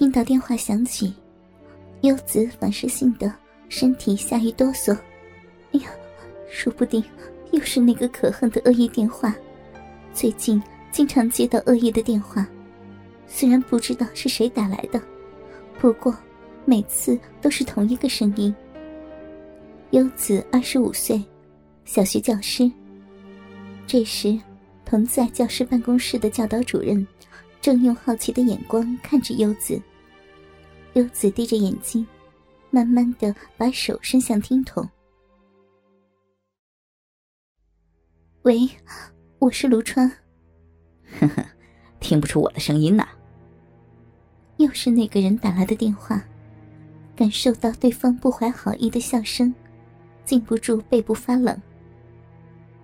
听到电话响起，优子反射性的身体下一哆嗦。哎呀，说不定又是那个可恨的恶意电话。最近经常接到恶意的电话，虽然不知道是谁打来的，不过每次都是同一个声音。优子二十五岁，小学教师。这时，同在教师办公室的教导主任。正用好奇的眼光看着优子，优子低着眼睛，慢慢的把手伸向听筒。喂，我是卢川。呵呵，听不出我的声音呢。又是那个人打来的电话，感受到对方不怀好意的笑声，禁不住背部发冷。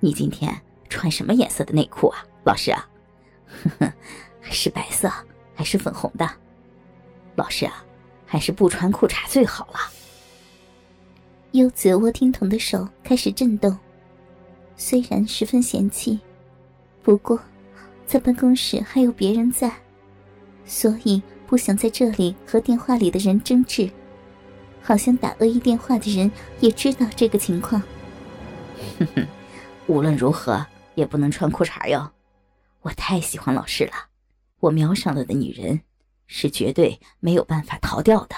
你今天穿什么颜色的内裤啊，老师啊？呵呵。是白色还是粉红的？老师啊，还是不穿裤衩最好了。优子握听筒的手开始震动，虽然十分嫌弃，不过在办公室还有别人在，所以不想在这里和电话里的人争执。好像打恶意电话的人也知道这个情况。哼哼，无论如何也不能穿裤衩哟！我太喜欢老师了。我瞄上了的女人，是绝对没有办法逃掉的。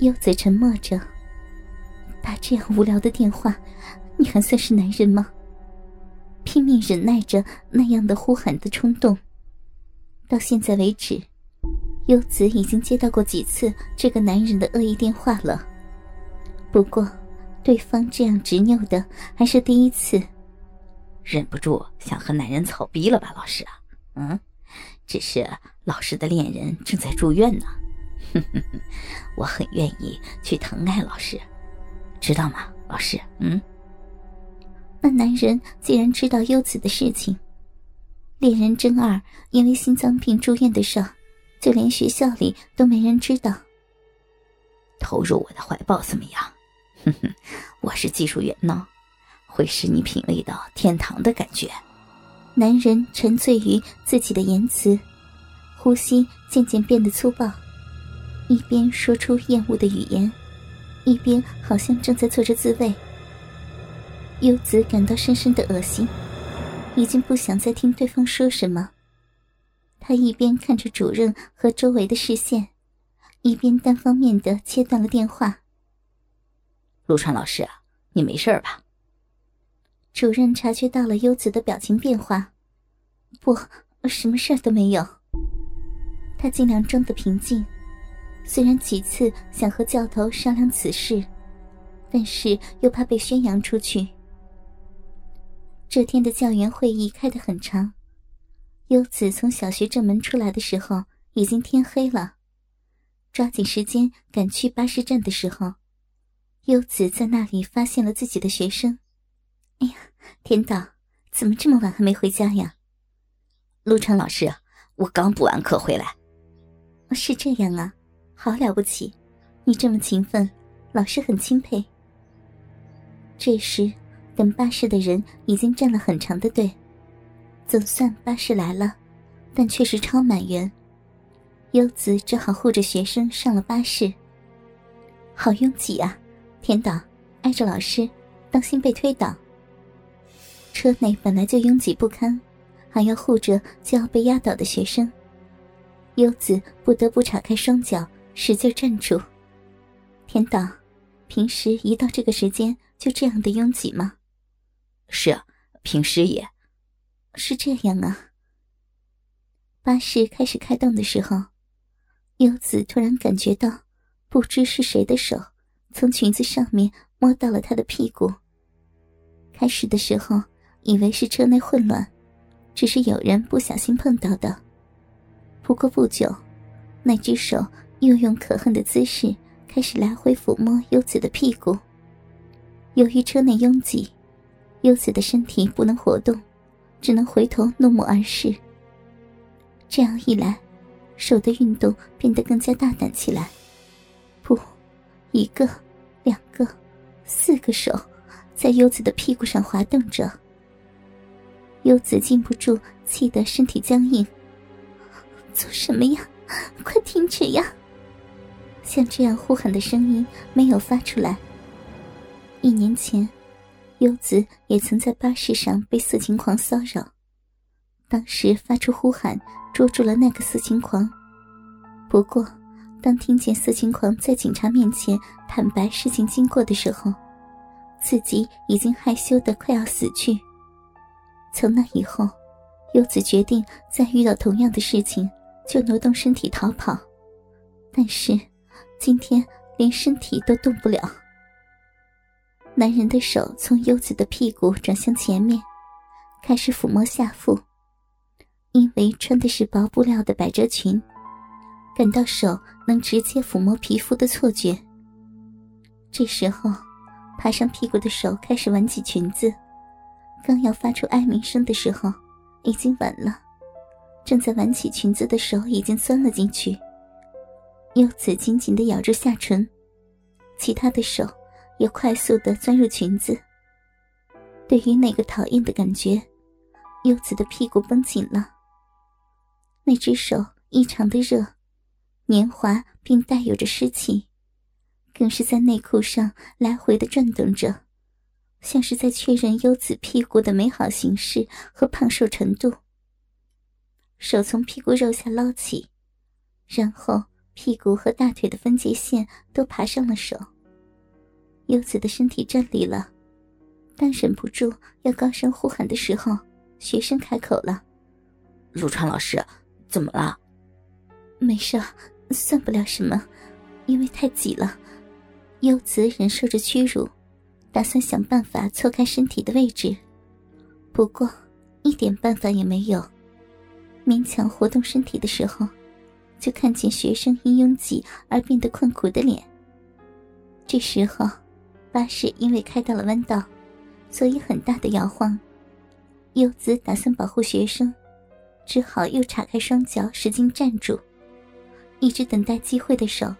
柚子沉默着，打这样无聊的电话，你还算是男人吗？拼命忍耐着那样的呼喊的冲动。到现在为止，柚子已经接到过几次这个男人的恶意电话了。不过，对方这样执拗的还是第一次。忍不住想和男人草逼了吧，老师啊？嗯，只是老师的恋人正在住院呢，哼 哼我很愿意去疼爱老师，知道吗，老师？嗯。那男人既然知道优子的事情，恋人真二因为心脏病住院的事，就连学校里都没人知道。投入我的怀抱怎么样？哼哼，我是技术员呢，会使你品味到天堂的感觉。男人沉醉于自己的言辞，呼吸渐渐变得粗暴，一边说出厌恶的语言，一边好像正在做着自慰。优子感到深深的恶心，已经不想再听对方说什么。他一边看着主任和周围的视线，一边单方面的切断了电话。陆川老师，你没事吧？主任察觉到了优子的表情变化，不，什么事都没有。他尽量装得平静，虽然几次想和教头商量此事，但是又怕被宣扬出去。这天的教员会议开得很长，优子从小学正门出来的时候，已经天黑了，抓紧时间赶去巴士站的时候，优子在那里发现了自己的学生。哎呀，天道，怎么这么晚还没回家呀？陆川老师，我刚补完课回来。是这样啊，好了不起，你这么勤奋，老师很钦佩。这时，等巴士的人已经站了很长的队，总算巴士来了，但却是超满员。优子只好护着学生上了巴士。好拥挤啊，天道，挨着老师，当心被推倒。车内本来就拥挤不堪，还要护着就要被压倒的学生，优子不得不岔开双脚，使劲站住。天道，平时一到这个时间就这样的拥挤吗？是啊，平时也是这样啊。巴士开始开动的时候，优子突然感觉到，不知是谁的手从裙子上面摸到了她的屁股。开始的时候。以为是车内混乱，只是有人不小心碰到的。不过不久，那只手又用可恨的姿势开始来回抚摸优子的屁股。由于车内拥挤，优子的身体不能活动，只能回头怒目而视。这样一来，手的运动变得更加大胆起来。不，一个，两个，四个手，在优子的屁股上滑动着。优子禁不住气得身体僵硬。做什么呀？快停止呀！像这样呼喊的声音没有发出来。一年前，优子也曾在巴士上被色情狂骚扰，当时发出呼喊捉住了那个色情狂。不过，当听见色情狂在警察面前坦白事情经过的时候，自己已经害羞的快要死去。从那以后，优子决定再遇到同样的事情就挪动身体逃跑，但是今天连身体都动不了。男人的手从优子的屁股转向前面，开始抚摸下腹，因为穿的是薄布料的百褶裙。感到手能直接抚摸皮肤的错觉。这时候，爬上屁股的手开始挽起裙子，刚要发出哀鸣声的时候，已经晚了。正在挽起裙子的手已经钻了进去。柚子紧紧的咬住下唇，其他的手也快速的钻入裙子。对于那个讨厌的感觉，柚子的屁股绷紧了。那只手异常的热。年华并带有着湿气，更是在内裤上来回的转动着，像是在确认优子屁股的美好形式和胖瘦程度。手从屁股肉下捞起，然后屁股和大腿的分界线都爬上了手。优子的身体站立了，但忍不住要高声呼喊的时候，学生开口了：“陆川老师，怎么了？”“没事。”算不了什么，因为太挤了。优子忍受着屈辱，打算想办法错开身体的位置，不过一点办法也没有。勉强活动身体的时候，就看见学生因拥挤而变得困苦的脸。这时候，巴士因为开到了弯道，所以很大的摇晃。优子打算保护学生，只好又岔开双脚，使劲站住。一直等待机会的手，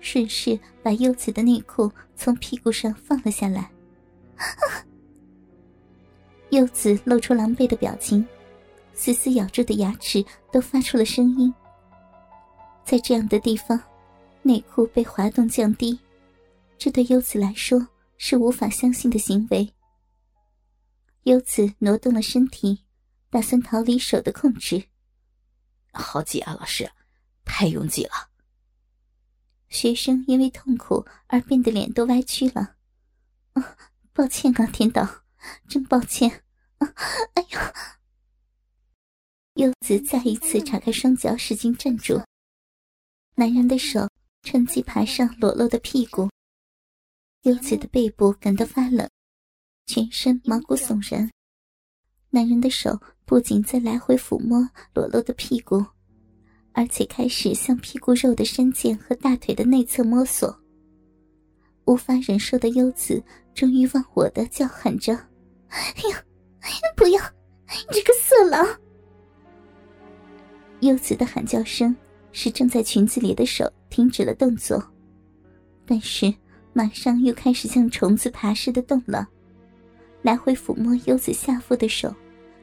顺势把柚子的内裤从屁股上放了下来。柚子露出狼狈的表情，死死咬住的牙齿都发出了声音。在这样的地方，内裤被滑动降低，这对优子来说是无法相信的行为。优子挪动了身体，打算逃离手的控制。好挤啊，老师。太拥挤了。学生因为痛苦而变得脸都歪曲了。啊，抱歉啊，田导，真抱歉。啊，哎呀！柚子再一次岔开双脚，使劲站住。男人的手趁机爬上裸露的屁股。柚子的背部感到发冷，全身毛骨悚然。男人的手不仅在来回抚摸裸露的屁股。而且开始向屁股肉的山涧和大腿的内侧摸索。无法忍受的优子终于忘我的叫喊着：“哎呀，不要！你这个色狼！”优子的喊叫声使正在裙子里的手停止了动作，但是马上又开始像虫子爬似的动了，来回抚摸优子下腹的手，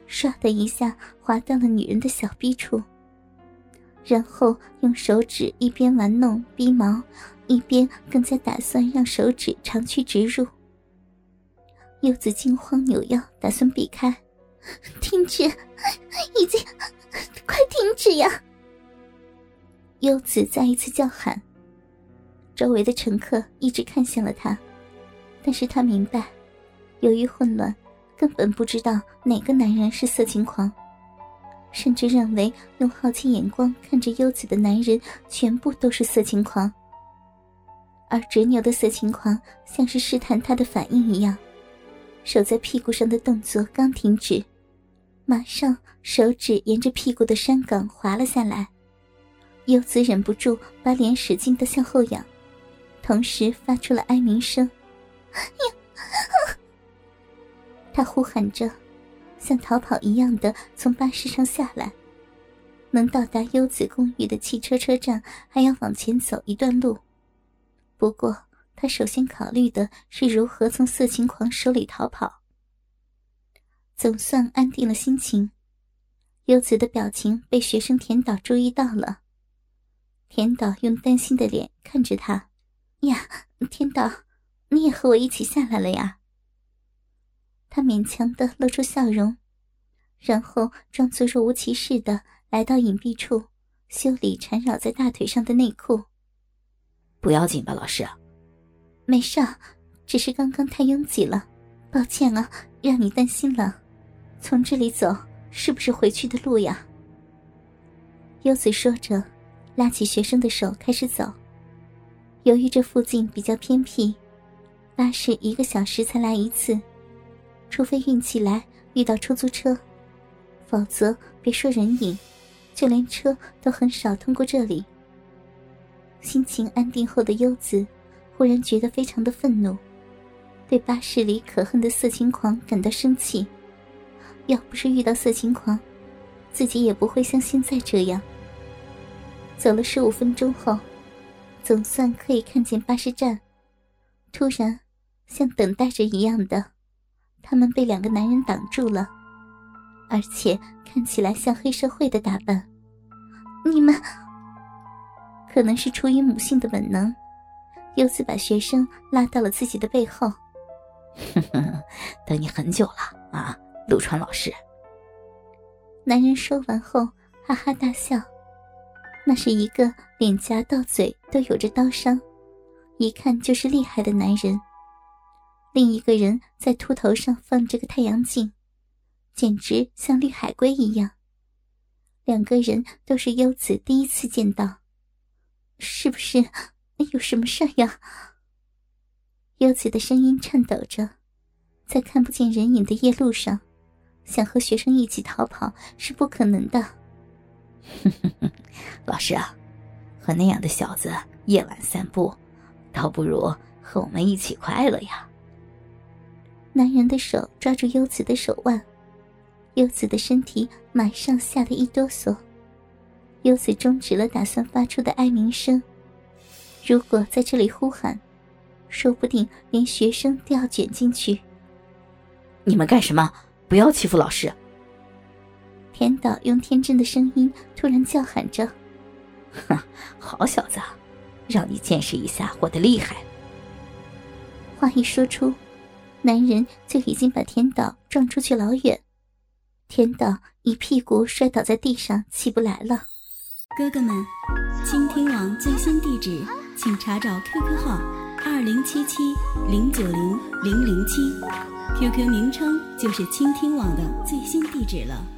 唰的一下滑到了女人的小臂处。然后用手指一边玩弄逼毛，一边更加打算让手指长驱直入。柚子惊慌扭腰，打算避开。停止！已经，快停止呀！优子再一次叫喊。周围的乘客一直看向了他，但是他明白，由于混乱，根本不知道哪个男人是色情狂。甚至认为用好奇眼光看着优子的男人全部都是色情狂，而执拗的色情狂像是试探他的反应一样，手在屁股上的动作刚停止，马上手指沿着屁股的山岗滑了下来，优子忍不住把脸使劲的向后仰，同时发出了哀鸣声，他呼喊着。像逃跑一样的从巴士上下来，能到达优子公寓的汽车车站还要往前走一段路。不过，他首先考虑的是如何从色情狂手里逃跑。总算安定了心情，优子的表情被学生田岛注意到了，田岛用担心的脸看着他，呀，田岛，你也和我一起下来了呀？他勉强的露出笑容，然后装作若无其事的来到隐蔽处，修理缠绕在大腿上的内裤。不要紧吧，老师？没事，只是刚刚太拥挤了，抱歉啊，让你担心了。从这里走是不是回去的路呀？优子说着，拉起学生的手开始走。由于这附近比较偏僻，巴士一个小时才来一次。除非运气来遇到出租车，否则别说人影，就连车都很少通过这里。心情安定后的优子，忽然觉得非常的愤怒，对巴士里可恨的色情狂感到生气。要不是遇到色情狂，自己也不会像现在这样。走了十五分钟后，总算可以看见巴士站。突然，像等待着一样的。他们被两个男人挡住了，而且看起来像黑社会的打扮。你们可能是出于母性的本能，优子把学生拉到了自己的背后。等你很久了啊，陆川老师。男人说完后哈哈大笑，那是一个脸颊到嘴都有着刀伤，一看就是厉害的男人。另一个人在秃头上放着个太阳镜，简直像绿海龟一样。两个人都是优子第一次见到，是不是有什么事呀？优子的声音颤抖着，在看不见人影的夜路上，想和学生一起逃跑是不可能的。老师啊，和那样的小子夜晚散步，倒不如和我们一起快乐呀。男人的手抓住优子的手腕，优子的身体马上吓得一哆嗦。优子终止了打算发出的哀鸣声。如果在这里呼喊，说不定连学生都要卷进去。你们干什么？不要欺负老师！田岛用天真的声音突然叫喊着：“哼，好小子，让你见识一下我的厉害！”话一说出。男人就已经把田岛撞出去老远，田岛一屁股摔倒在地上，起不来了。哥哥们，倾听网最新地址，请查找 QQ 号二零七七零九零零零七，QQ 名称就是倾听网的最新地址了。